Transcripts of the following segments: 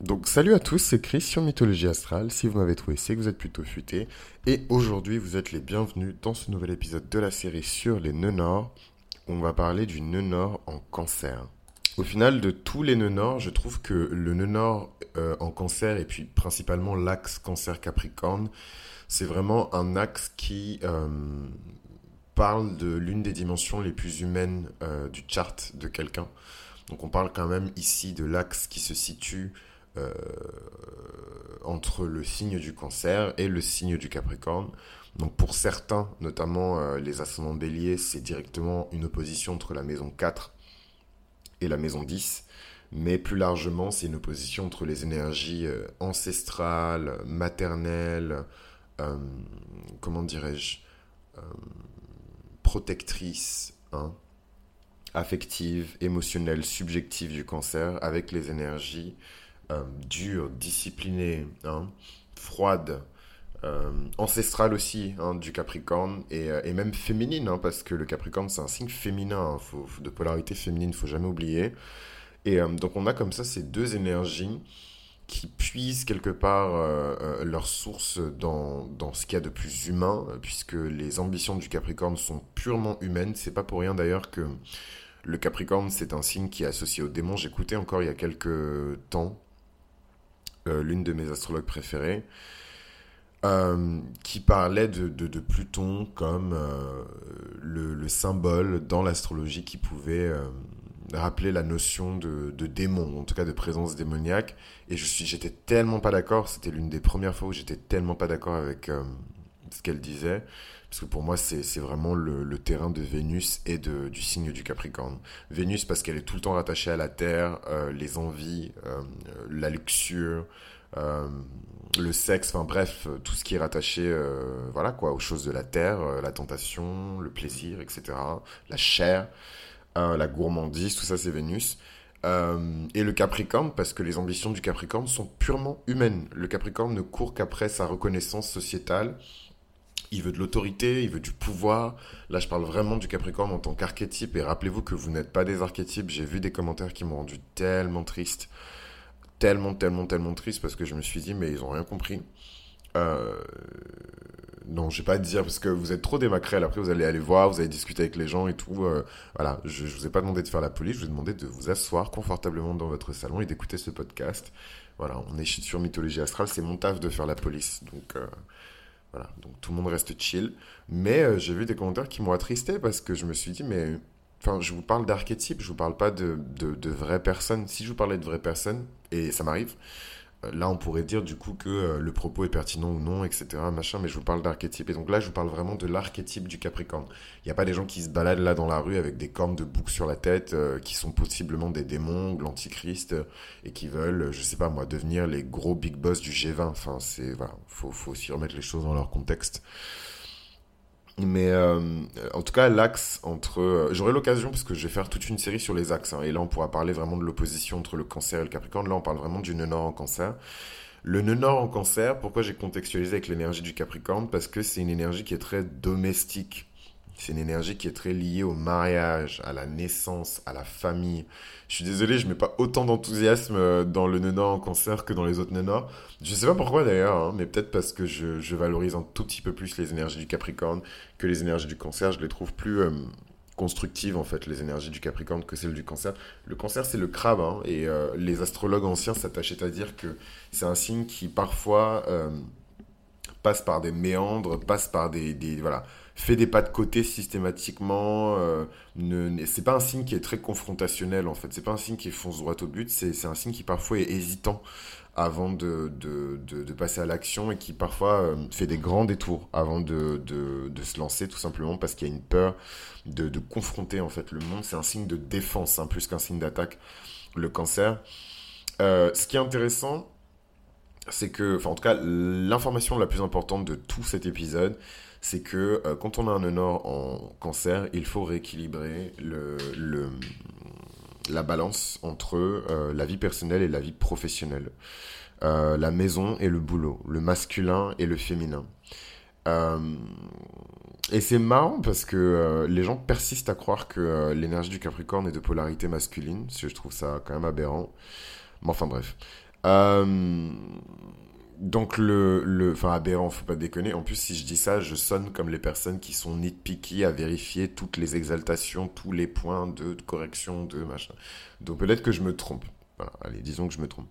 Donc salut à tous, c'est Chris sur Mythologie Astrale. Si vous m'avez trouvé, c'est que vous êtes plutôt futé. Et aujourd'hui, vous êtes les bienvenus dans ce nouvel épisode de la série sur les nœuds nord. On va parler du nœud nord en cancer. Au final, de tous les nœuds nord, je trouve que le nœud nord euh, en cancer et puis principalement l'axe cancer-capricorne, c'est vraiment un axe qui euh, parle de l'une des dimensions les plus humaines euh, du chart de quelqu'un. Donc on parle quand même ici de l'axe qui se situe euh, entre le signe du cancer et le signe du capricorne. Donc pour certains, notamment euh, les ascendants béliers, c'est directement une opposition entre la maison 4 et la maison 10. Mais plus largement, c'est une opposition entre les énergies euh, ancestrales, maternelles, comment dirais-je, protectrices, hein, affectives, émotionnelles, subjectives du cancer, avec les énergies euh, dure, disciplinée, hein, froide, euh, ancestrale aussi hein, du Capricorne et, euh, même féminine, hein, parce que le Capricorne c'est un signe féminin, de polarité féminine, faut jamais oublier. Et donc on a comme ça ces deux énergies qui puisent quelque part leur source dans, dans ce qu'il y a de plus humain, puisque les ambitions du Capricorne sont purement humaines. C'est pas pour rien d'ailleurs que le Capricorne c'est un signe qui est associé au démon. J'écoutais encore il y a quelques temps euh, l'une de mes astrologues préférées, euh, qui parlait de, de, Pluton comme euh, le, symbole dans l'astrologie qui pouvait rappeler la notion de, de, démon, en tout cas de présence démoniaque. Et je suis, j'étais tellement pas d'accord, c'était l'une des premières fois où j'étais tellement pas d'accord avec ce qu'elle disait. Parce que pour moi, c'est vraiment le, terrain de Vénus et de, du signe du Capricorne. Vénus parce qu'elle est tout le temps rattachée à la Terre, euh, les envies, euh, la luxure, euh, le sexe, enfin bref, tout ce qui est rattaché voilà quoi, aux choses de la Terre, la tentation, le plaisir, etc. La chair, la gourmandise, tout ça c'est Vénus. et le Capricorne, parce que les ambitions du Capricorne sont purement humaines. Le Capricorne ne court qu'après sa reconnaissance sociétale, il veut de l'autorité, il veut du pouvoir. Là, je parle vraiment du Capricorne en tant qu'archétype. Et rappelez-vous que vous n'êtes pas des archétypes. J'ai vu des commentaires qui m'ont rendu tellement triste. Tellement, tellement, tellement triste parce que je me suis dit, mais ils ont rien compris. Euh... Non, je vais pas à dire parce que vous êtes trop démacrel. Après, vous allez aller voir, vous allez discuter avec les gens et tout. Euh, voilà, je, je vous ai pas demandé de faire la police. Je vous ai demandé de vous asseoir confortablement dans votre salon et d'écouter ce podcast. Voilà, on est sur Mythologie Astrale. C'est mon taf de faire la police. Donc, euh, donc tout le monde reste chill. Mais euh, j'ai vu des commentaires qui m'ont attristé parce que je me suis dit, mais. Je vous parle d'archétypes, je vous parle pas de, de, de vraies personnes. Si je vous parlais de vraies personnes, et ça m'arrive, là, on pourrait dire du coup que euh, le propos est pertinent ou non, etc. Machin, mais je vous parle d'archétype. Et donc là, je vous parle vraiment de l'archétype du Capricorne. Il n'y a pas des gens qui se baladent là dans la rue avec des cornes de bouc sur la tête, euh, qui sont possiblement des démons ou l'antichrist, et qui veulent, je sais pas moi, devenir les gros big boss du G20. Enfin, c'est, voilà, faut, faut aussi remettre les choses dans leur contexte. Mais euh, en tout cas, l'axe entre... Euh, j'aurai l'occasion, parce que je vais faire toute une série sur les axes, hein, et là on pourra parler vraiment de l'opposition entre le cancer et le capricorne. Là on parle vraiment du nœud nord en cancer. Le nœud nord en cancer, pourquoi j'ai contextualisé avec l'énergie du capricorne? Parce que c'est une énergie qui est très domestique. C'est une énergie qui est très liée au mariage, à la naissance, à la famille. Je suis désolé, je mets pas autant d'enthousiasme euh, dans le nord en cancer que dans les autres nord. Je sais pas pourquoi d'ailleurs, hein, mais peut-être parce que je, valorise un tout petit peu plus les énergies du Capricorne que les énergies du Cancer. Je les trouve plus euh, constructives en fait, les énergies du Capricorne que celles du Cancer. Le Cancer c'est le crabe, hein, et euh, les astrologues anciens s'attachaient à dire que c'est un signe qui parfois passe par des méandres, passe par des, voilà, fait des pas de côté systématiquement. Euh, ne, c'est pas un signe qui est très confrontationnel en fait. C'est pas un signe qui fonce droit au but. C'est, un signe qui parfois est hésitant avant de, de, de, passer à l'action et qui parfois euh, fait des grands détours avant de, se lancer tout simplement parce qu'il y a une peur de, de confronter en fait le monde. C'est un signe de défense hein, plus qu'un signe d'attaque. Le cancer. Euh, ce qui est intéressant, c'est que, enfin en tout cas, l'information la plus importante de tout cet épisode, c'est que euh, quand on a un nord en cancer, il faut rééquilibrer le la balance entre euh, la vie personnelle et la vie professionnelle, euh, la maison et le boulot, le masculin et le féminin. et c'est marrant parce que les gens persistent à croire que l'énergie du Capricorne est de polarité masculine, parce que je trouve ça quand même aberrant. Mais enfin bref. Euh, donc le, le, enfin aberrant, faut pas déconner. En plus, si je dis ça, je sonne comme les personnes qui sont nitpicky à vérifier toutes les exaltations, tous les points de, correction, de machin. Donc peut-être que je me trompe. allez, disons que je me trompe.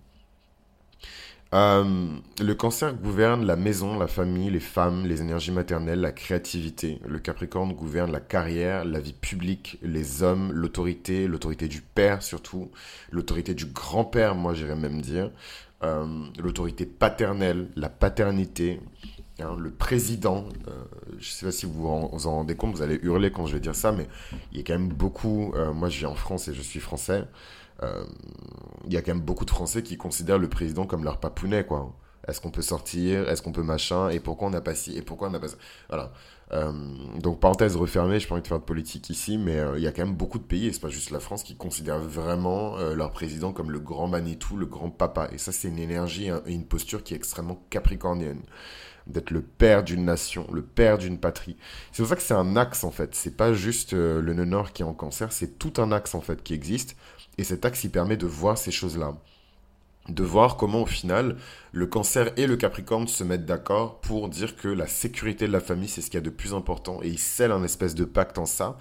Euh, le cancer gouverne la maison, la famille, les femmes, les énergies maternelles, la créativité. Le Capricorne gouverne la carrière, la vie publique, les hommes, l'autorité, l'autorité du père surtout, l'autorité du grand-père, moi j'irais même dire. Euh, l'autorité paternelle, la paternité, hein, le président. Euh, je ne sais pas si vous vous en, rendez compte, vous allez hurler quand je vais dire ça, mais il y a quand même beaucoup. Moi, je vis en France et je suis français. Il y a quand même beaucoup de Français qui considèrent le président comme leur papounet, quoi. Est-ce qu'on peut sortir? Est-ce qu'on peut machin? Et pourquoi on n'a pas ci? Et pourquoi on n'a pas ça? Voilà. Euh, donc parenthèse refermée, je pas envie de faire de politique ici, mais euh, il y a quand même beaucoup de pays, et c'est pas juste la France, qui considèrent vraiment euh, leur président comme le grand Manitou, le grand papa. Et ça, c'est une énergie et une posture qui est extrêmement capricornienne. D'être le père d'une nation, le père d'une patrie. C'est pour ça que c'est un axe en fait. C'est pas juste le nœud nord qui est en cancer, c'est tout un axe en fait qui existe. Et cet axe, il permet de voir ces choses-là. De voir comment au final le cancer et le capricorne se mettent d'accord pour dire que la sécurité de la famille c'est ce qu'il y a de plus important. Et ils scellent un espèce de pacte en ça.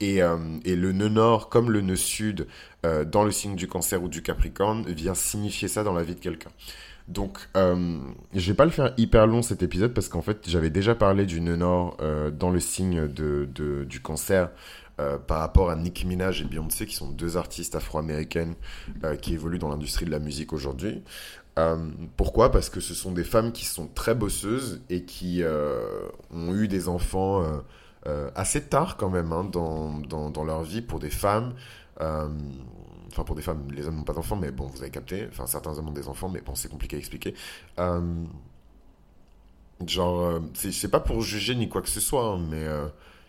Et, euh, le nœud nord comme le nœud sud euh, dans le signe du cancer ou du capricorne vient signifier ça dans la vie de quelqu'un. Donc, euh, je vais pas le faire hyper long cet épisode parce qu'en fait, j'avais déjà parlé du nœud nord euh, dans le signe de, du cancer euh, par rapport à Nicki Minaj et Beyoncé, qui sont deux artistes afro-américaines euh, qui évoluent dans l'industrie de la musique aujourd'hui. Euh, pourquoi? Parce que ce sont des femmes qui sont très bosseuses et qui ont eu des enfants assez tard quand même hein, dans, dans, leur vie pour des femmes. Enfin, pour des femmes, les hommes n'ont pas d'enfants, mais bon, vous avez capté. Enfin, certains hommes ont des enfants, mais bon, c'est compliqué à expliquer. genre, c'est pas pour juger ni quoi que ce soit, hein, mais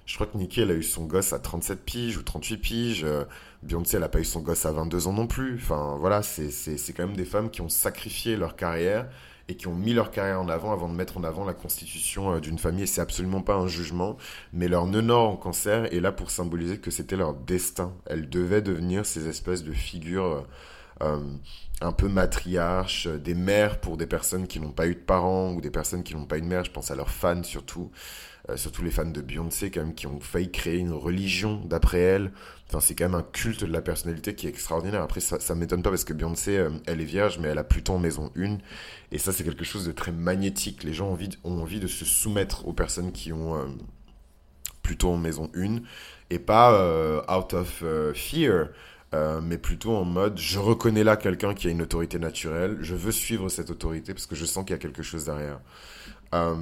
je crois que Nicki, elle a eu son gosse à 37 piges ou 38 piges. Euh, Beyoncé, elle a pas eu son gosse à 22 ans non plus. Enfin, voilà, c'est quand même des femmes qui ont sacrifié leur carrière et qui ont mis leur carrière en avant avant de mettre en avant la constitution euh, d'une famille. Et c'est absolument pas un jugement, mais leur nœud nord en cancer est là pour symboliser que c'était leur destin. Elles devaient devenir ces espèces de figures euh, un peu matriarches, des mères pour des personnes qui n'ont pas eu de parents ou des personnes qui n'ont pas eu de mère. Je pense à leurs fans surtout. Euh, surtout les fans de Beyoncé quand même qui ont failli créer une religion d'après elle. Enfin, c'est quand même un culte de la personnalité qui est extraordinaire. Après, ça, ça m'étonne pas parce que Beyoncé, euh, elle est vierge, mais elle a Pluton en maison 1. Et ça, c'est quelque chose de très magnétique. Les gens ont envie, ont envie de se soumettre aux personnes qui ont euh, Pluton en maison 1 et pas out of fear. mais plutôt en mode je reconnais là quelqu'un qui a une autorité naturelle, je veux suivre cette autorité parce que je sens qu'il y a quelque chose derrière. Euh,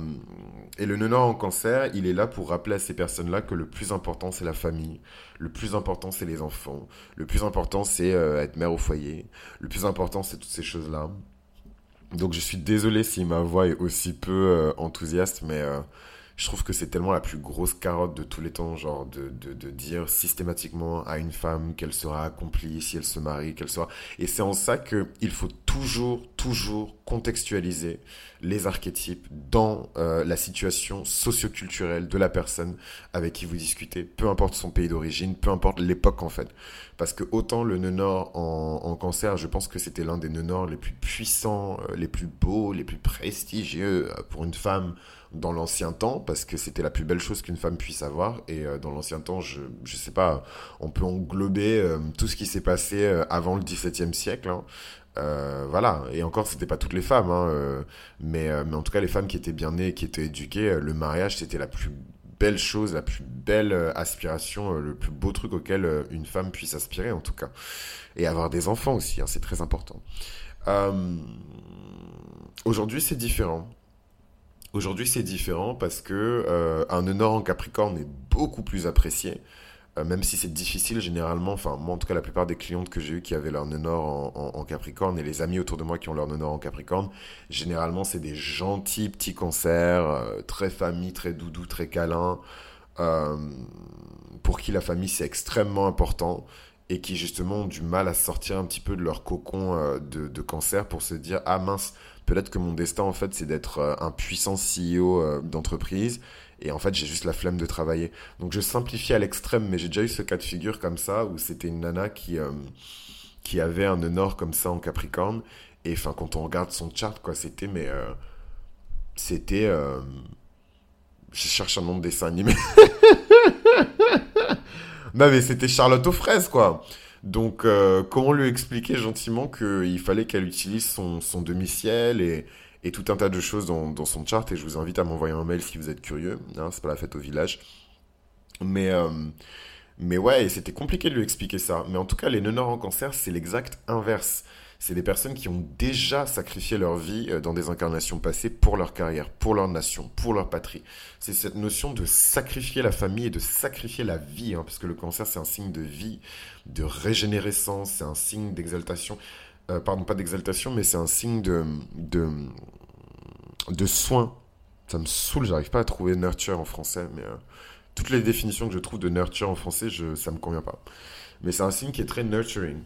et le nœud en cancer, il est là pour rappeler à ces personnes-là que le plus important, c'est la famille. Le plus important, c'est les enfants. Le plus important, c'est euh, être mère au foyer. Le plus important, c'est toutes ces choses-là. Donc je suis désolé si ma voix est aussi peu euh, enthousiaste, mais je trouve que c'est tellement la plus grosse carotte de tous les temps, genre de, de, de dire systématiquement à une femme qu'elle sera accomplie si elle se marie, qu'elle sera... Et c'est en ça qu'il faut toujours, toujours contextualiser les archétypes dans euh, la situation socioculturelle de la personne avec qui vous discutez, peu importe son pays d'origine, peu importe l'époque en fait. Parce que autant le nœud nord en, en cancer, je pense que c'était l'un des nœuds nord les plus puissants, euh, les plus beaux, les plus prestigieux euh, pour une femme dans l'ancien temps, parce que c'était la plus belle chose qu'une femme puisse avoir. Et euh, dans l'ancien temps, je ne sais pas, on peut englober euh, tout ce qui s'est passé euh, avant le XVIIe siècle. Hein. voilà, et encore, c'était pas toutes les femmes, hein, mais, mais en tout cas, les femmes qui étaient bien nées, qui étaient éduquées, le mariage, c'était la plus belle chose, la plus belle aspiration, le plus beau truc auquel une femme puisse aspirer, en tout cas. Et avoir des enfants aussi, hein, c'est très important. Aujourd'hui, c'est différent. Aujourd'hui, c'est différent parce que euh, un en Capricorne est beaucoup plus apprécié. Euh, même si c'est difficile généralement, enfin moi en tout cas la plupart des clientes que j'ai eues qui avaient leur nœud nord en, Capricorne et les amis autour de moi qui ont leur nœud nord en Capricorne, généralement c'est des gentils petits cancers, euh, très famille, très doudou, très câlin, pour qui la famille c'est extrêmement important et qui justement ont du mal à sortir un petit peu de leur cocon de cancer pour se dire ah mince peut-être que mon destin, en fait, c'est d'être euh, un puissant CEO euh, d'entreprise. Et en fait, j'ai juste la flemme de travailler. Donc, je simplifie à l'extrême, mais j'ai déjà eu ce cas de figure comme ça, où c'était une nana qui, euh, qui avait un nord comme ça en Capricorne. Et enfin, quand on regarde son chart, quoi, c'était, mais. c'était. je cherche un nom de dessin animé. non, mais c'était Charlotte aux fraises, quoi. Donc, euh, comment lui expliquer gentiment qu'il fallait qu'elle utilise son, son demi-ciel et, et tout un tas de choses dans, dans son chart Et je vous invite à m'envoyer un mail si vous êtes curieux. Hein, c'est pas la fête au village. Mais, euh, mais ouais, c'était compliqué de lui expliquer ça. Mais en tout cas, les noneurs en cancer, c'est l'exact inverse. C'est des personnes qui ont déjà sacrifié leur vie euh, dans des incarnations passées pour leur carrière, pour leur nation, pour leur patrie. C'est cette notion de sacrifier la famille et de sacrifier la vie, hein, parce que le cancer, c'est un signe de vie, de régénérescence, c'est un signe d'exaltation. Euh, pardon, pas d'exaltation, mais c'est un signe de, de, soin. Ça me saoule, j'arrive pas à trouver nurture en français, mais euh, toutes les définitions que je trouve de nurture en français, je, ça me convient pas. Mais c'est un signe qui est très nurturing.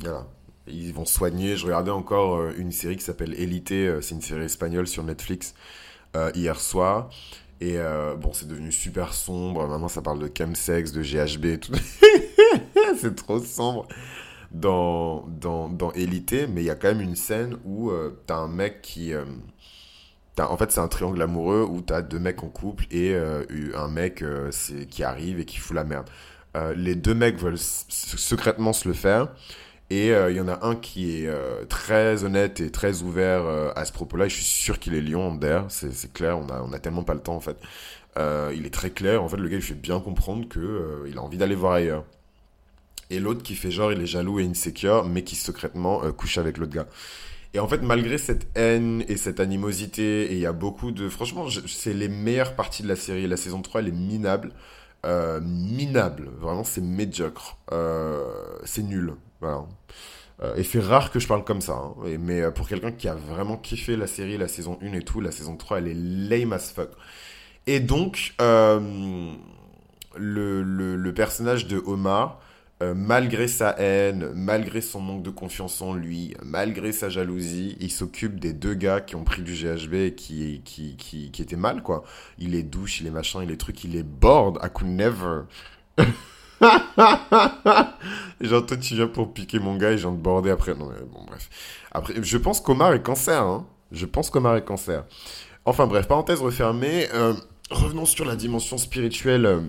Voilà. Ils vont soigner. Je regardais encore euh, une série qui s'appelle Élite, euh, c'est une série espagnole sur Netflix euh, hier soir. Et bon, c'est devenu super sombre. Maintenant, ça parle de chemsex, de GHB c'est trop sombre dans, dans, dans Élite. Mais il y a quand même une scène où euh, t'as un mec qui. euh, en fait, c'est un triangle amoureux où t'as deux mecs en couple et un mec qui arrive et qui fout la merde. Les deux mecs veulent secrètement se le faire. Et euh, il y en a un qui est euh, très honnête et très ouvert euh, à ce propos-là. Je suis sûr qu'il est lion d'air, c'est clair. On a, tellement pas le temps en fait. Il est très clair. En fait, le gars il fait bien comprendre que il a envie d'aller voir ailleurs. Et l'autre qui fait genre il est jaloux et insécure, mais qui secrètement couche avec l'autre gars. Et en fait, malgré cette haine et cette animosité, et il y a beaucoup de... Franchement, c'est les meilleures parties de la série. La saison 3, elle est minable. Minable. Vraiment, c'est médiocre. C'est nul. Voilà. Euh, et c'est rare que je parle comme ça. hein. Mais euh, pour quelqu'un qui a vraiment kiffé la série, la saison 1 et tout, la saison 3, elle est lame as fuck. Et donc, euh, le, personnage de Omar, euh, malgré sa haine, malgré son manque de confiance en lui, malgré sa jalousie, il s'occupe des deux gars qui ont pris du GHB et qui, étaient mal, quoi. Il les douche, il les machin, il les trucs, il les board. I could never. Genre, toi, tu viens pour piquer mon gars et viens de border après. Non, mais bon, bref. Après, je pense qu'Omar est cancer, hein. Je pense qu'Omar est cancer. Enfin, bref, parenthèse refermée. Euh, revenons sur la dimension spirituelle euh,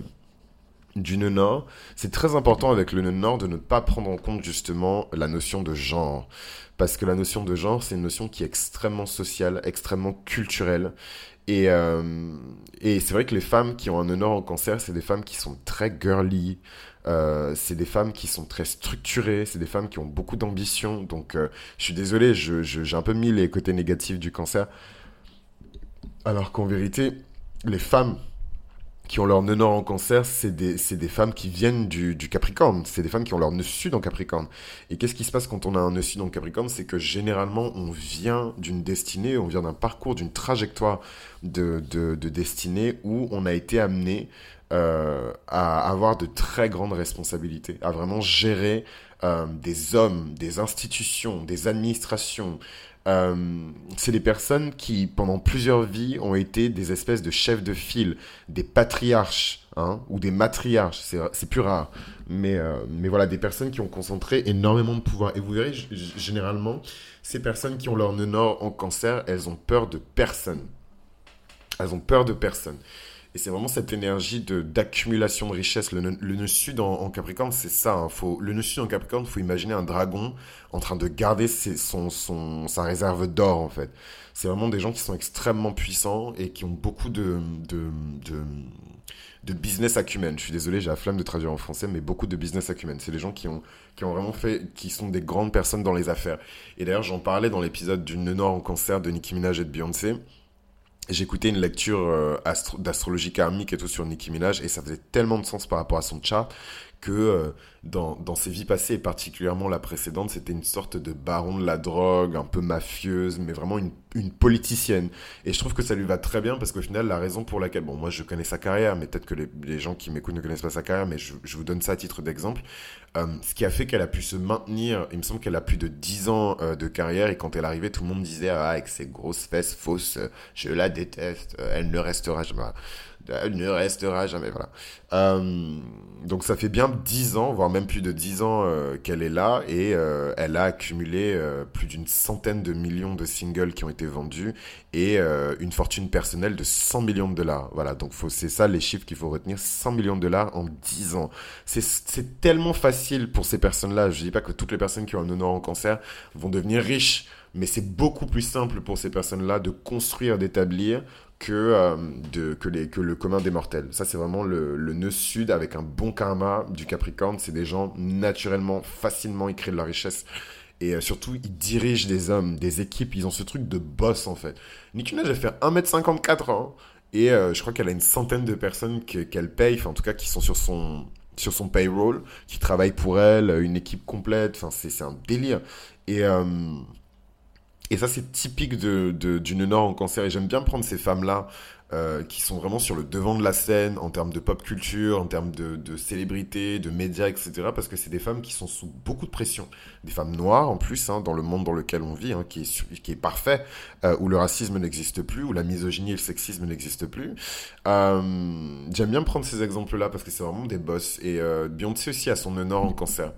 du nœud nord. C'est très important avec le nœud nord de ne pas prendre en compte justement la notion de genre. Parce que la notion de genre, c'est une notion qui est extrêmement sociale, extrêmement culturelle. Et, euh, et c'est vrai que les femmes qui ont un nord en cancer, c'est des femmes qui sont très girly, euh, c'est des femmes qui sont très structurées, c'est des femmes qui ont beaucoup d'ambition. Donc, euh, je suis désolé, je, je- j'ai un peu mis les côtés négatifs du cancer. Alors qu'en vérité, les femmes qui ont leur nœud nord en cancer, c'est des, des femmes qui viennent du, du Capricorne. C'est des femmes qui ont leur nœud sud en Capricorne. Et qu'est-ce qui se passe quand on a un nœud sud en Capricorne? C'est que généralement, on vient d'une destinée, on vient d'un parcours, d'une trajectoire de, de, de destinée où on a été amené euh, à avoir de très grandes responsabilités, à vraiment gérer euh, des hommes, des institutions, des administrations. Euh, c'est des personnes qui, pendant plusieurs vies, ont été des espèces de chefs de file, des patriarches, hein, ou des matriarches, c'est plus rare. Mais, euh, mais voilà, des personnes qui ont concentré énormément de pouvoir. Et vous verrez, généralement, ces personnes qui ont leur nœud nord en cancer, elles ont peur de personne. Elles ont peur de personne. Et c'est vraiment cette énergie de d'accumulation de richesse. Le, le nœud sud en, en Capricorne, c'est ça. hein. Faut, le nœud sud en Capricorne, faut imaginer un dragon en train de garder ses- son, son, sa réserve d'or, en fait. C'est vraiment des gens qui sont extrêmement puissants et qui ont beaucoup de, de, de, de business acumen. Je suis désolé, j'ai la flemme de traduire en français, mais beaucoup de business acumen. C'est des gens qui ont, qui ont vraiment fait, qui sont des grandes personnes dans les affaires. Et d'ailleurs, j'en parlais dans l'épisode du nœud nord en cancer de Nicki Minaj et de Beyoncé. J'écoutais une lecture euh, astro- d'astrologie karmique et tout sur Nicki Minaj et ça faisait tellement de sens par rapport à son chart que euh, dans, dans ses vies passées et particulièrement la précédente, c'était une sorte de baron de la drogue, un peu mafieuse, mais vraiment une, une politicienne. Et je trouve que ça lui va très bien parce qu'au final, la raison pour laquelle, bon, moi je connais sa carrière, mais peut-être que les, les gens qui m'écoutent ne connaissent pas sa carrière, mais je, je vous donne ça à titre d'exemple. Euh, ce qui a fait qu'elle a pu se maintenir, il me semble qu'elle a plus de 10 ans euh, de carrière et quand elle arrivait, tout le monde disait, ah, avec ses grosses fesses fausses, je la déteste, elle ne restera jamais. Elle ne restera jamais, voilà. Euh, donc ça fait bien 10 ans, voire même plus de 10 ans euh, qu'elle est là et euh, elle a accumulé plus d'une centaine de millions de singles qui ont été vendus et une fortune personnelle de 100 millions de dollars. Voilà, donc c'est ça les chiffres qu'il faut retenir, 100 millions de dollars en 10 ans. C'est tellement facile pour ces personnes-là. Je dis pas que toutes les personnes qui ont un honneur en cancer vont devenir riches mais c'est beaucoup plus simple pour ces personnes-là de construire, d'établir que, euh, que, le commun des mortels. Ça, c'est vraiment le, le, nœud sud avec un bon karma du Capricorne. C'est des gens naturellement, facilement, ils créent de la richesse. Et euh, surtout, ils dirigent des hommes, des équipes. Ils ont ce truc de boss, en fait. Nicki Minaj, elle fait 1m54 ans. Et euh, je crois qu'elle a une centaine de personnes qu'elle paye, enfin, en tout cas, qui sont sur son, sur son payroll, qui travaillent pour elle, une équipe complète. Enfin, c'est un délire. Et... Et ça, c'est typique de, Nord en cancer. Et j'aime bien prendre ces femmes-là euh, qui sont vraiment sur le devant de la scène en termes de pop culture, en termes de, de célébrité, de médias, etc. Parce que c'est des femmes qui sont sous beaucoup de pression. Des femmes noires en plus, hein, dans le monde dans lequel on vit, hein, qui, est, parfait, euh, où le racisme n'existe plus, où la misogynie et le sexisme n'existent plus. Euh, J'aime bien prendre ces exemples-là parce que c'est vraiment des boss. Et Beyoncé aussi a son honneur en cancer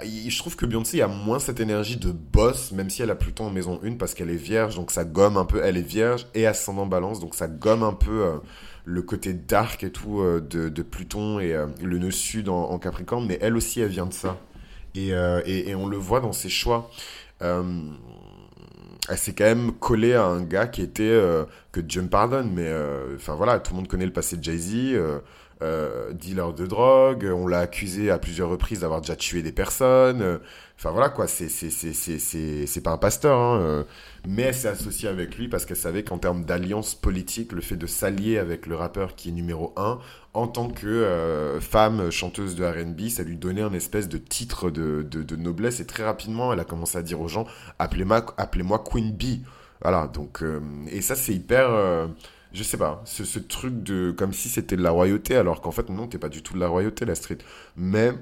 je trouve que Beyoncé a moins cette énergie de boss, même si elle a Pluton en maison 1 parce qu'elle est vierge, donc ça gomme un peu. Elle est vierge et ascendant balance, donc ça gomme un peu euh, le côté dark et tout euh, de, Pluton et euh, le nœud sud en, Capricorne, mais elle aussi, elle vient de ça. Et, et, et on le voit dans ses choix. elle s'est quand même collée à un gars qui était, que Dieu me pardonne, mais enfin voilà, tout le monde connaît le passé de Jay-Z. Euh, dealer de drogue, on l'a accusé à plusieurs reprises d'avoir déjà tué des personnes. Enfin voilà quoi, c'est c'est c'est c'est c'est pas un pasteur, hein, euh. mais elle s'est associée avec lui parce qu'elle savait qu'en termes d'alliance politique, le fait de s'allier avec le rappeur qui est numéro un en tant que euh, femme chanteuse de R&B, ça lui donnait un espèce de titre de, de, de noblesse et très rapidement, elle a commencé à dire aux gens appelez-moi appelez-moi Queen Bee. Voilà donc et ça c'est hyper je sais pas, ce, ce, truc de comme si c'était de la royauté, alors qu'en fait non, t'es pas du tout de la royauté, la street. Mais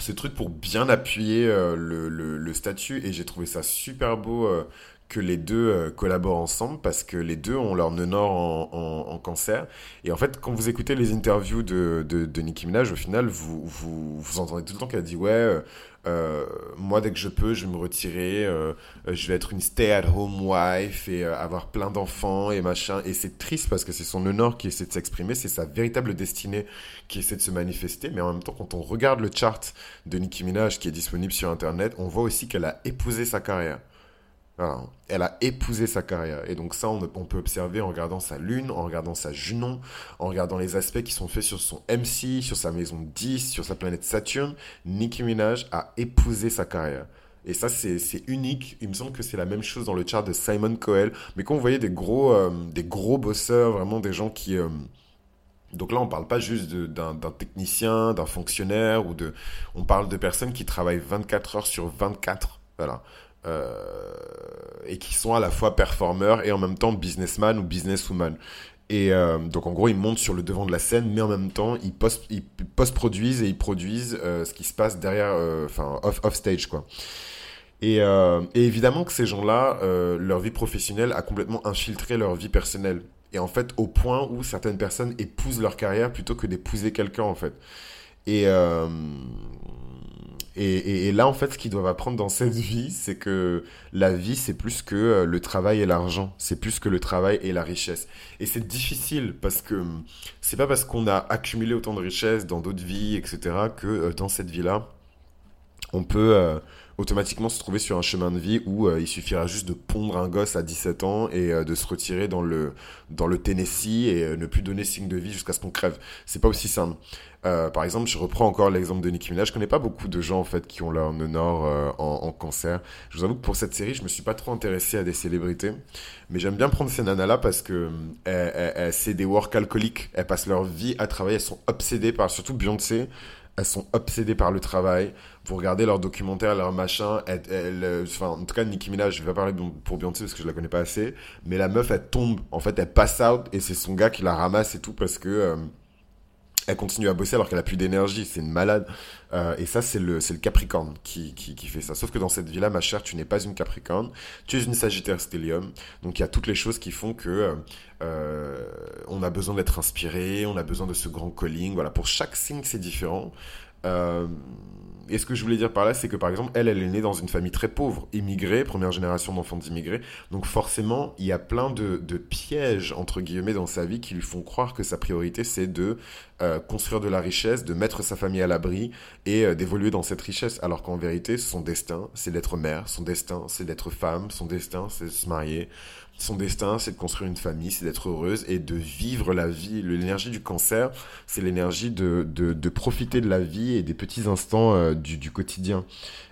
ce truc pour bien appuyer euh, le, statut, et j'ai trouvé ça super beau euh, que les deux euh, collaborent ensemble, parce que les deux ont leur nœud en, cancer. Et en fait, quand vous écoutez les interviews de, de, Nicki Minaj, au final, vous, vous, entendez tout le temps qu'elle dit ouais euh, moi, dès que je peux, je vais me retirer. Euh, euh, je vais être une stay-at-home wife et avoir plein d'enfants et machin. Et c'est triste parce que c'est son honneur qui essaie de s'exprimer. C'est sa véritable destinée qui essaie de se manifester. Mais en même temps, quand on regarde le chart de Nicki Minaj qui est disponible sur Internet, on voit aussi qu'elle a épousé sa carrière elle a épousé sa carrière. Et donc ça, on, peut observer en regardant sa lune, en regardant sa Junon, en regardant les aspects qui sont faits sur son MC, sur sa maison 10, sur sa planète Saturne. Nicki Minaj a épousé sa carrière. Et ça, c'est unique. Il me semble que c'est la même chose dans le chart de Simon Coel. Mais quand vous voyez des gros, euh, des gros bosseurs, vraiment des gens qui... Euh, donc là, on parle pas juste d'un technicien, d'un fonctionnaire, ou de... On parle de personnes qui travaillent 24 heures sur 24. Voilà. Euh, et qui sont à la fois performeurs et en même temps businessman ou businesswoman. Et euh, donc en gros, ils montent sur le devant de la scène, mais en même temps, ils post-produisent et ils produisent euh, ce qui se passe derrière, enfin off, off, stage quoi. Et, et, évidemment que ces gens-là, leur vie professionnelle a complètement infiltré leur vie personnelle. Et en fait, au point où certaines personnes épousent leur carrière plutôt que d'épouser quelqu'un en fait. Et et, là, en fait, ce qu'ils doivent apprendre dans cette vie, c'est que la vie, c'est plus que euh, le travail et l'argent. C'est plus que le travail et la richesse. Et c'est difficile parce que hum, c'est pas parce qu'on a accumulé autant de richesses dans d'autres vies, etc., que euh, dans cette vie-là, on peut euh, automatiquement se trouver sur un chemin de vie où il suffira juste de pondre un gosse à 17 ans et de se retirer dans le, dans le Tennessee et ne plus donner signe de vie jusqu'à ce qu'on crève. C'est pas aussi simple. Euh, par exemple, je reprends encore l'exemple de Nicki Minaj. Je connais pas beaucoup de gens en fait qui ont leur honneur euh, en, en, cancer. Je vous avoue que pour cette série, je me suis pas trop intéressé à des célébrités, mais j'aime bien prendre ces nanas là parce que euh, c'est des work alcooliques. Elles passent leur vie à travailler. Elles sont obsédées par, surtout Beyoncé. Elles sont obsédées par le travail. Vous regardez leurs documentaires, leurs machins. Elle, enfin, en tout cas, Nicki Minaj, je vais pas parler pour Beyoncé parce que je la connais pas assez. Mais la meuf, elle tombe. En fait, elle passe out et c'est son gars qui la ramasse et tout parce que elle continue à bosser alors qu'elle a plus d'énergie, c'est une malade. Euh, et ça, c'est le, le Capricorne qui, qui, fait ça. Sauf que dans cette vie-là, ma chère, tu n'es pas une Capricorne, tu es une Sagittaire stellium. Donc il y a toutes les choses qui font que euh, on a besoin d'être inspiré, on a besoin de ce grand calling. Voilà, pour chaque signe, c'est différent. Euh, et ce que je voulais dire par là, c'est que par exemple, elle, elle est née dans une famille très pauvre, immigrée, première génération d'enfants d'immigrés. Donc forcément, il y a plein de, pièges, entre guillemets, dans sa vie qui lui font croire que sa priorité, c'est de euh, construire de la richesse, de mettre sa famille à l'abri et euh, d'évoluer dans cette richesse. Alors qu'en vérité, son destin, c'est d'être mère, son destin, c'est d'être femme, son destin, c'est de se marier. Son destin, c'est de construire une famille, c'est d'être heureuse et de vivre la vie. L'énergie du cancer, c'est l'énergie de, de, profiter de la vie et des petits instants euh, du, du, quotidien.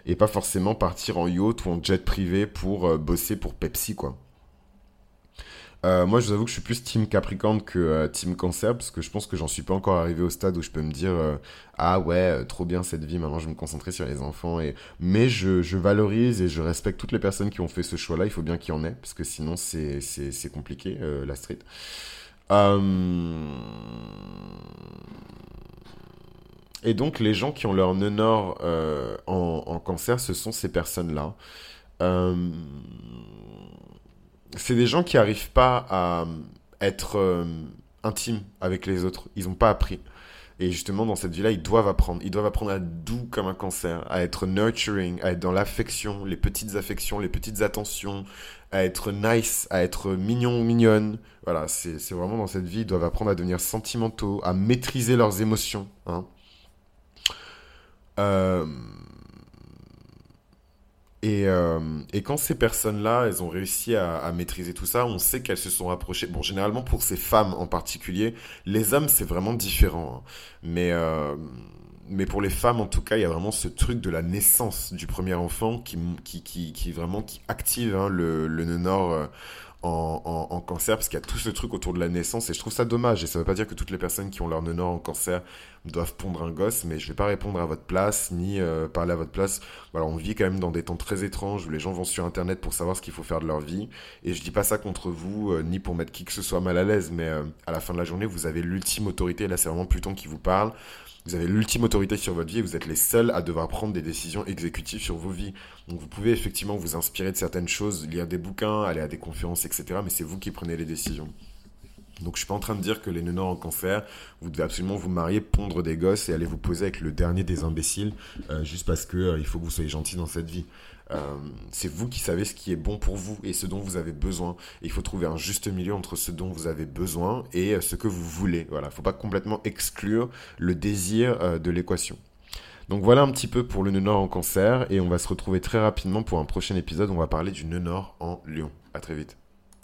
Et pas forcément partir en yacht ou en jet privé pour euh, bosser pour Pepsi, quoi. Euh, moi, je vous avoue que je suis plus team Capricorne que euh, team Cancer parce que je pense que j'en suis pas encore arrivé au stade où je peux me dire euh, ah ouais trop bien cette vie. Maintenant, je vais me concentrer sur les enfants mais je, valorise et je respecte toutes les personnes qui ont fait ce choix-là. Il faut bien qu'il y en ait parce que sinon c'est compliqué la street. Et donc les gens qui ont leur nœud nord en, cancer, ce sont ces personnes-là. C'est des gens qui n'arrivent pas à être euh, intimes avec les autres. Ils n'ont pas appris. Et justement, dans cette vie-là, ils doivent apprendre. Ils doivent apprendre à être doux comme un cancer, à être nurturing, à être dans l'affection, les petites affections, les petites attentions, à être nice, à être mignon ou mignonne. Voilà, c'est vraiment dans cette vie, ils doivent apprendre à devenir sentimentaux, à maîtriser leurs émotions. Hein. Euh, et, euh, et, quand ces personnes-là, elles ont réussi à, maîtriser tout ça, on sait qu'elles se sont rapprochées. Bon, généralement pour ces femmes en particulier, les hommes c'est vraiment différent. Hein. Mais euh, mais pour les femmes en tout cas, il y a vraiment ce truc de la naissance du premier enfant qui qui qui, vraiment qui active hein, le le nœud nord euh, en, en, cancer parce qu'il y a tout ce truc autour de la naissance et je trouve ça dommage et ça veut pas dire que toutes les personnes qui ont leur nœud nord en cancer doivent pondre un gosse mais je vais pas répondre à votre place ni euh, parler à votre place voilà on vit quand même dans des temps très étranges où les gens vont sur internet pour savoir ce qu'il faut faire de leur vie et je dis pas ça contre vous euh, ni pour mettre qui que ce soit mal à l'aise mais euh, à la fin de la journée vous avez l'ultime autorité là c'est vraiment Pluton qui vous parle vous avez l'ultime autorité sur votre vie et vous êtes les seuls à devoir prendre des décisions exécutives sur vos vies. Donc vous pouvez effectivement vous inspirer de certaines choses, lire des bouquins, aller à des conférences, etc. Mais c'est vous qui prenez les décisions. Donc je suis pas en train de dire que les nœuds en cancer, vous devez absolument vous marier, pondre des gosses et aller vous poser avec le dernier des imbéciles euh, juste parce que euh, il faut que vous soyez gentil dans cette vie. Euh, c'est vous qui savez ce qui est bon pour vous et ce dont vous avez besoin. il faut trouver un juste milieu entre ce dont vous avez besoin et ce que vous voulez. Voilà, faut pas complètement exclure le désir de l'équation. Donc voilà un petit peu pour le nœud nord en cancer et on va se retrouver très rapidement pour un prochain épisode. On va parler du nœud nord en lion. À très vite.